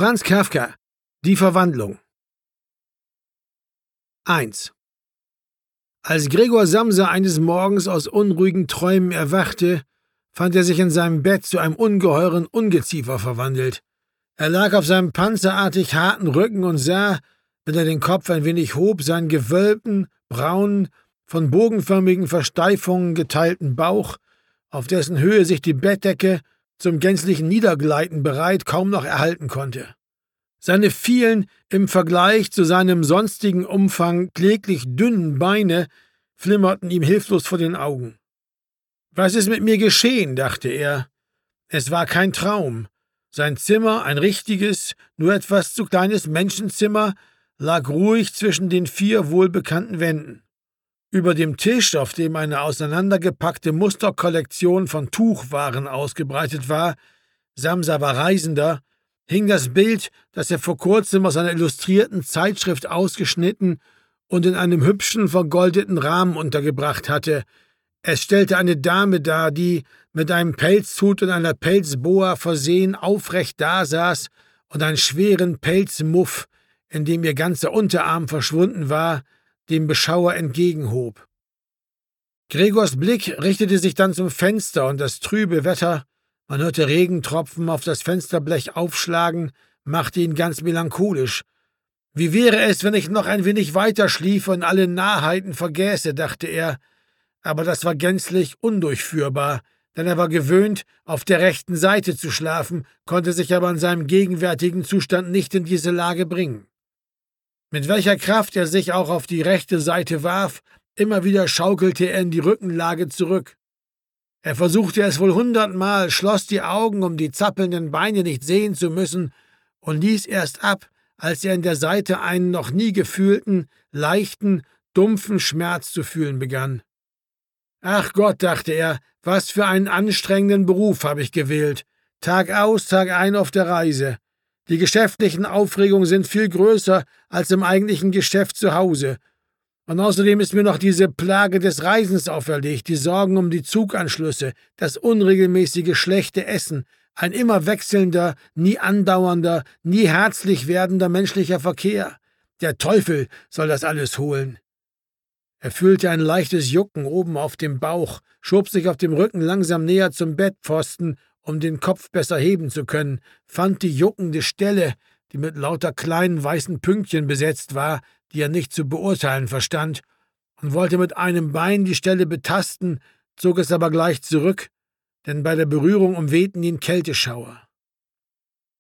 Franz Kafka Die Verwandlung 1 Als Gregor Samsa eines Morgens aus unruhigen Träumen erwachte, fand er sich in seinem Bett zu einem ungeheuren Ungeziefer verwandelt. Er lag auf seinem panzerartig harten Rücken und sah, wenn er den Kopf ein wenig hob, seinen gewölbten, braunen, von bogenförmigen Versteifungen geteilten Bauch, auf dessen Höhe sich die Bettdecke zum gänzlichen Niedergleiten bereit kaum noch erhalten konnte. Seine vielen, im Vergleich zu seinem sonstigen Umfang kläglich dünnen Beine flimmerten ihm hilflos vor den Augen. Was ist mit mir geschehen? dachte er. Es war kein Traum. Sein Zimmer, ein richtiges, nur etwas zu kleines Menschenzimmer, lag ruhig zwischen den vier wohlbekannten Wänden. Über dem Tisch, auf dem eine auseinandergepackte Musterkollektion von Tuchwaren ausgebreitet war, Samsa war Reisender, hing das Bild, das er vor kurzem aus einer illustrierten Zeitschrift ausgeschnitten und in einem hübschen, vergoldeten Rahmen untergebracht hatte. Es stellte eine Dame dar, die, mit einem Pelzhut und einer Pelzboa versehen, aufrecht dasaß und einen schweren Pelzmuff, in dem ihr ganzer Unterarm verschwunden war, dem Beschauer entgegenhob. Gregors Blick richtete sich dann zum Fenster und das trübe Wetter, man hörte Regentropfen auf das Fensterblech aufschlagen, machte ihn ganz melancholisch. Wie wäre es, wenn ich noch ein wenig weiter schliefe und alle Nahheiten vergäße, dachte er, aber das war gänzlich undurchführbar, denn er war gewöhnt, auf der rechten Seite zu schlafen, konnte sich aber in seinem gegenwärtigen Zustand nicht in diese Lage bringen. Mit welcher Kraft er sich auch auf die rechte Seite warf, immer wieder schaukelte er in die Rückenlage zurück. Er versuchte es wohl hundertmal, schloss die Augen, um die zappelnden Beine nicht sehen zu müssen, und ließ erst ab, als er in der Seite einen noch nie gefühlten, leichten, dumpfen Schmerz zu fühlen begann. Ach Gott, dachte er, was für einen anstrengenden Beruf habe ich gewählt. Tag aus, Tag ein auf der Reise. Die geschäftlichen Aufregungen sind viel größer als im eigentlichen Geschäft zu Hause. Und außerdem ist mir noch diese Plage des Reisens auferlegt, die Sorgen um die Zuganschlüsse, das unregelmäßige schlechte Essen, ein immer wechselnder, nie andauernder, nie herzlich werdender menschlicher Verkehr. Der Teufel soll das alles holen. Er fühlte ein leichtes Jucken oben auf dem Bauch, schob sich auf dem Rücken langsam näher zum Bettpfosten um den Kopf besser heben zu können, fand die juckende Stelle, die mit lauter kleinen weißen Pünktchen besetzt war, die er nicht zu beurteilen verstand, und wollte mit einem Bein die Stelle betasten, zog es aber gleich zurück, denn bei der Berührung umwehten ihn Kälteschauer.